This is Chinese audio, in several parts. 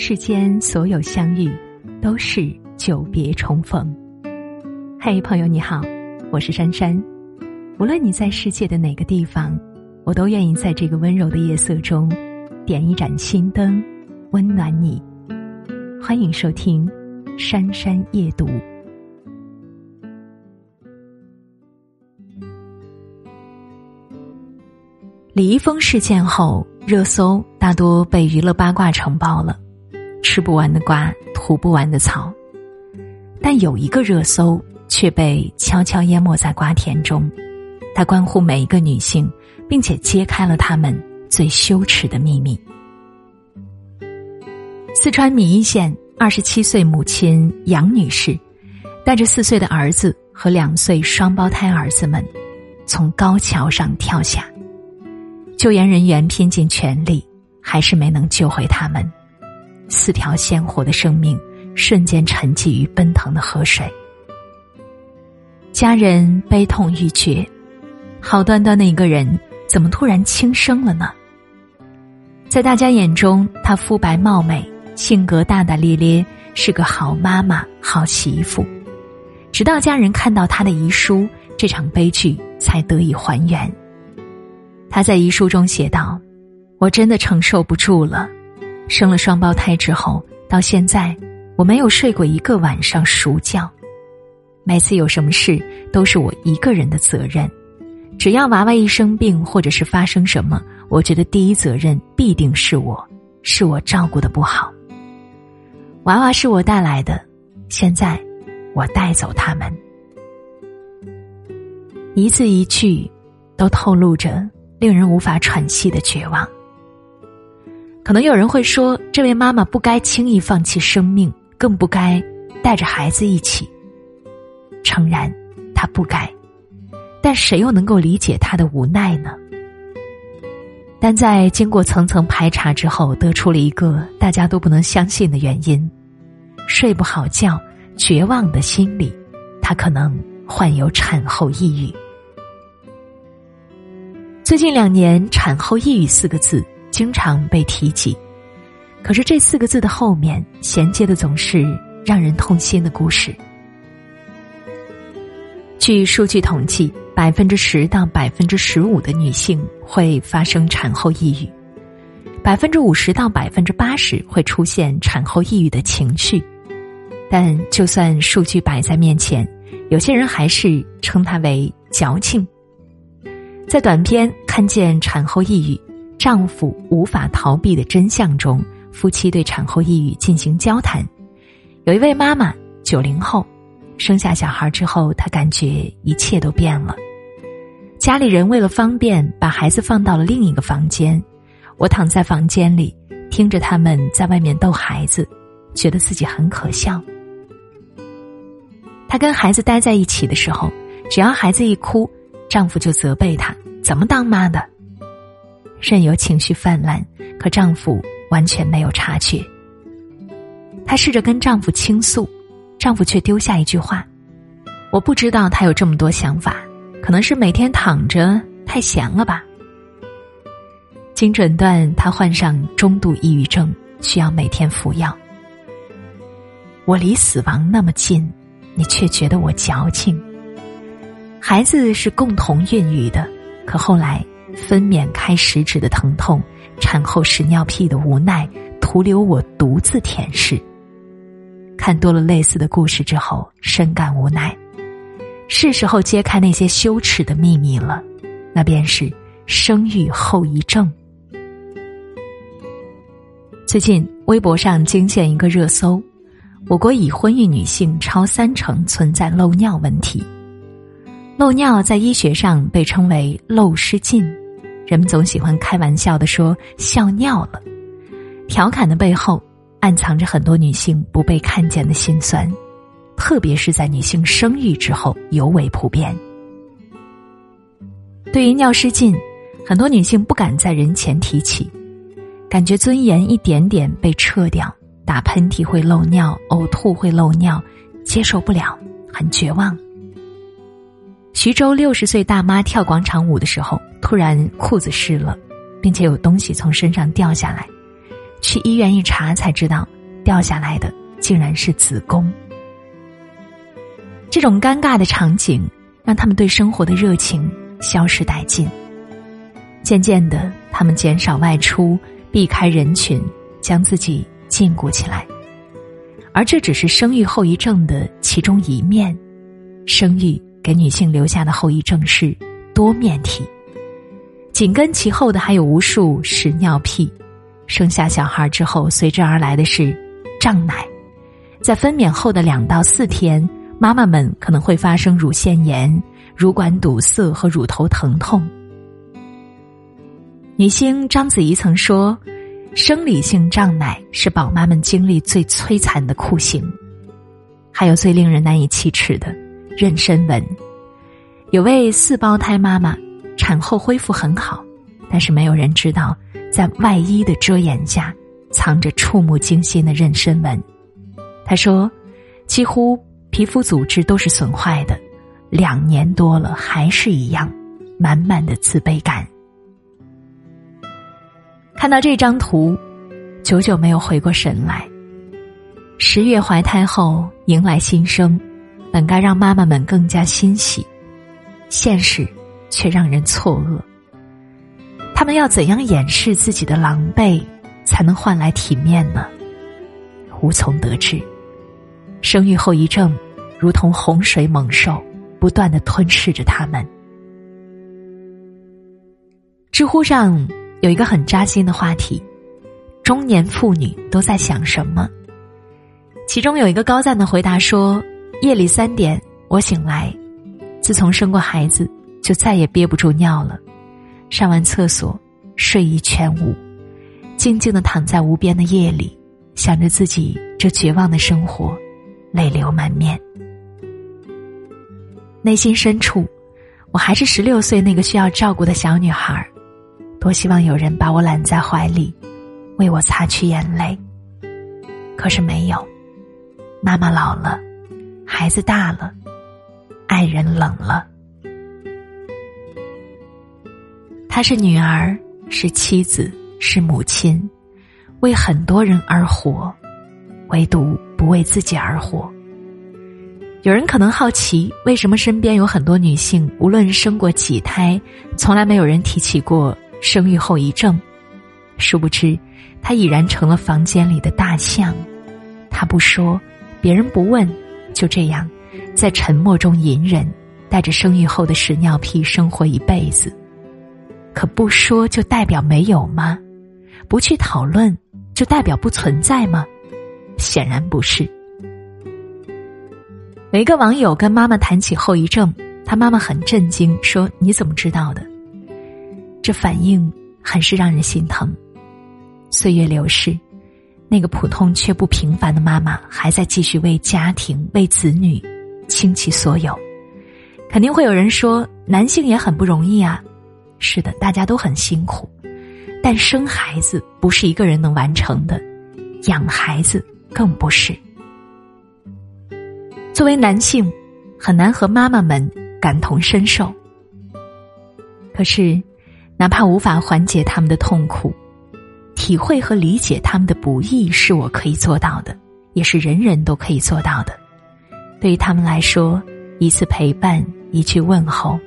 世间所有相遇，都是久别重逢。嘿，朋友你好，我是珊珊。无论你在世界的哪个地方，我都愿意在这个温柔的夜色中，点一盏心灯，温暖你。欢迎收听《珊珊夜读》。李易峰事件后，热搜大多被娱乐八卦承包了，吃不完的瓜，吐不完的草。但有一个热搜却被悄悄淹没在瓜田中，它关乎每一个女性，并且揭开了她们最羞耻的秘密。四川米易县二十七岁母亲杨女士，带着四岁的儿子和两岁双胞胎儿子们，从高桥上跳下。救援人员拼尽全力，还是没能救回他们。四条鲜活的生命瞬间沉寂于奔腾的河水。家人悲痛欲绝，好端端的一个人，怎么突然轻生了呢？在大家眼中，她肤白貌美，性格大大咧咧，是个好妈妈、好媳妇。直到家人看到她的遗书，这场悲剧才得以还原。他在遗书中写道：“我真的承受不住了，生了双胞胎之后，到现在我没有睡过一个晚上熟觉。每次有什么事都是我一个人的责任，只要娃娃一生病或者是发生什么，我觉得第一责任必定是我，是我照顾的不好。娃娃是我带来的，现在我带走他们。一字一句，都透露着。”令人无法喘息的绝望。可能有人会说，这位妈妈不该轻易放弃生命，更不该带着孩子一起。诚然，她不该，但谁又能够理解她的无奈呢？但在经过层层排查之后，得出了一个大家都不能相信的原因：睡不好觉、绝望的心理，她可能患有产后抑郁。最近两年，“产后抑郁”四个字经常被提及，可是这四个字的后面衔接的总是让人痛心的故事。据数据统计，百分之十到百分之十五的女性会发生产后抑郁，百分之五十到百分之八十会出现产后抑郁的情绪。但就算数据摆在面前，有些人还是称它为矫情。在短片看见产后抑郁、丈夫无法逃避的真相中，夫妻对产后抑郁进行交谈。有一位妈妈，九零后，生下小孩之后，她感觉一切都变了。家里人为了方便，把孩子放到了另一个房间。我躺在房间里，听着他们在外面逗孩子，觉得自己很可笑。她跟孩子待在一起的时候，只要孩子一哭。丈夫就责备她怎么当妈的，任由情绪泛滥，可丈夫完全没有察觉。她试着跟丈夫倾诉，丈夫却丢下一句话：“我不知道他有这么多想法，可能是每天躺着太闲了吧。”经诊断，她患上中度抑郁症，需要每天服药。我离死亡那么近，你却觉得我矫情。孩子是共同孕育的，可后来分娩开食指的疼痛，产后屎尿屁的无奈，徒留我独自舔舐。看多了类似的故事之后，深感无奈，是时候揭开那些羞耻的秘密了，那便是生育后遗症。最近微博上惊现一个热搜：我国已婚育女性超三成存在漏尿问题。漏尿在医学上被称为漏失禁，人们总喜欢开玩笑的说“笑尿了”，调侃的背后暗藏着很多女性不被看见的心酸，特别是在女性生育之后尤为普遍。对于尿失禁，很多女性不敢在人前提起，感觉尊严一点点被撤掉，打喷嚏会漏尿，呕吐会漏尿，接受不了，很绝望。徐州六十岁大妈跳广场舞的时候，突然裤子湿了，并且有东西从身上掉下来，去医院一查才知道，掉下来的竟然是子宫。这种尴尬的场景，让他们对生活的热情消失殆尽。渐渐的，他们减少外出，避开人群，将自己禁锢起来。而这只是生育后遗症的其中一面，生育给女性留下的后遗症是多面体。紧跟其后的还有无数屎尿屁，生下小孩之后随之而来的是胀奶，在分娩后的两到四天，妈妈们可能会发生乳腺炎、乳管堵塞和乳头疼痛。女星章子怡曾说：“生理性胀奶是宝妈们经历最摧残的酷刑。”还有最令人难以启齿的妊娠纹。有位四胞胎妈妈。产后恢复很好，但是没有人知道，在外衣的遮掩下藏着触目惊心的妊娠纹。他说，几乎皮肤组织都是损坏的，两年多了还是一样，满满的自卑感。看到这张图，久久没有回过神来。十月怀胎后迎来新生，本该让妈妈们更加欣喜，现实。却让人错愕。他们要怎样掩饰自己的狼狈，才能换来体面呢？无从得知。生育后遗症如同洪水猛兽，不断的吞噬着他们。知乎上有一个很扎心的话题：中年妇女都在想什么？其中有一个高赞的回答说：夜里三点，我醒来，自从生过孩子。就再也憋不住尿了，上完厕所，睡意全无，静静的躺在无边的夜里，想着自己这绝望的生活，泪流满面。内心深处，我还是十六岁那个需要照顾的小女孩，多希望有人把我揽在怀里，为我擦去眼泪。可是没有，妈妈老了，孩子大了，爱人冷了。她是女儿，是妻子，是母亲，为很多人而活，唯独不为自己而活。有人可能好奇，为什么身边有很多女性，无论生过几胎，从来没有人提起过生育后遗症？殊不知，她已然成了房间里的大象。她不说，别人不问，就这样，在沉默中隐忍，带着生育后的屎尿屁生活一辈子。可不说就代表没有吗？不去讨论就代表不存在吗？显然不是。有一个网友跟妈妈谈起后遗症，他妈妈很震惊，说：“你怎么知道的？”这反应很是让人心疼。岁月流逝，那个普通却不平凡的妈妈还在继续为家庭、为子女倾其所有。肯定会有人说：“男性也很不容易啊。”是的，大家都很辛苦，但生孩子不是一个人能完成的，养孩子更不是。作为男性，很难和妈妈们感同身受。可是，哪怕无法缓解他们的痛苦，体会和理解他们的不易，是我可以做到的，也是人人都可以做到的。对于他们来说，一次陪伴，一句问候。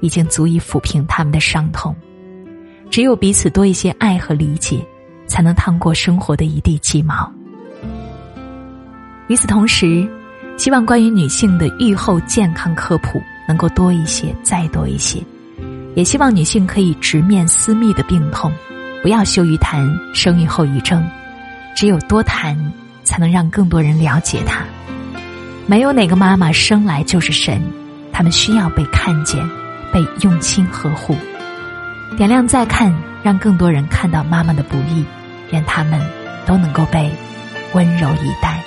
已经足以抚平他们的伤痛，只有彼此多一些爱和理解，才能趟过生活的一地鸡毛。与此同时，希望关于女性的愈后健康科普能够多一些，再多一些，也希望女性可以直面私密的病痛，不要羞于谈生育后遗症，只有多谈，才能让更多人了解他。没有哪个妈妈生来就是神，她们需要被看见。被用心呵护，点亮再看，让更多人看到妈妈的不易，愿他们都能够被温柔以待。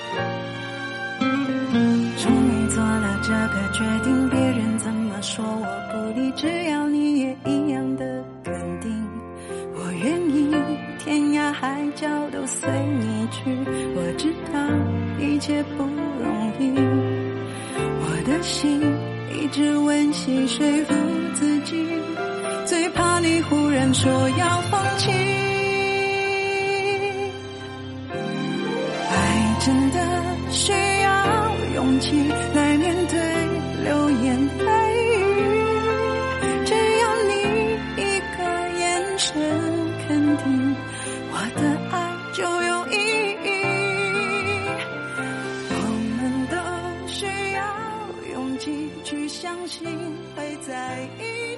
海角都随你去我知道一切不容易我的心一直温习说服自己最怕你忽然说要放弃。爱真的需要勇气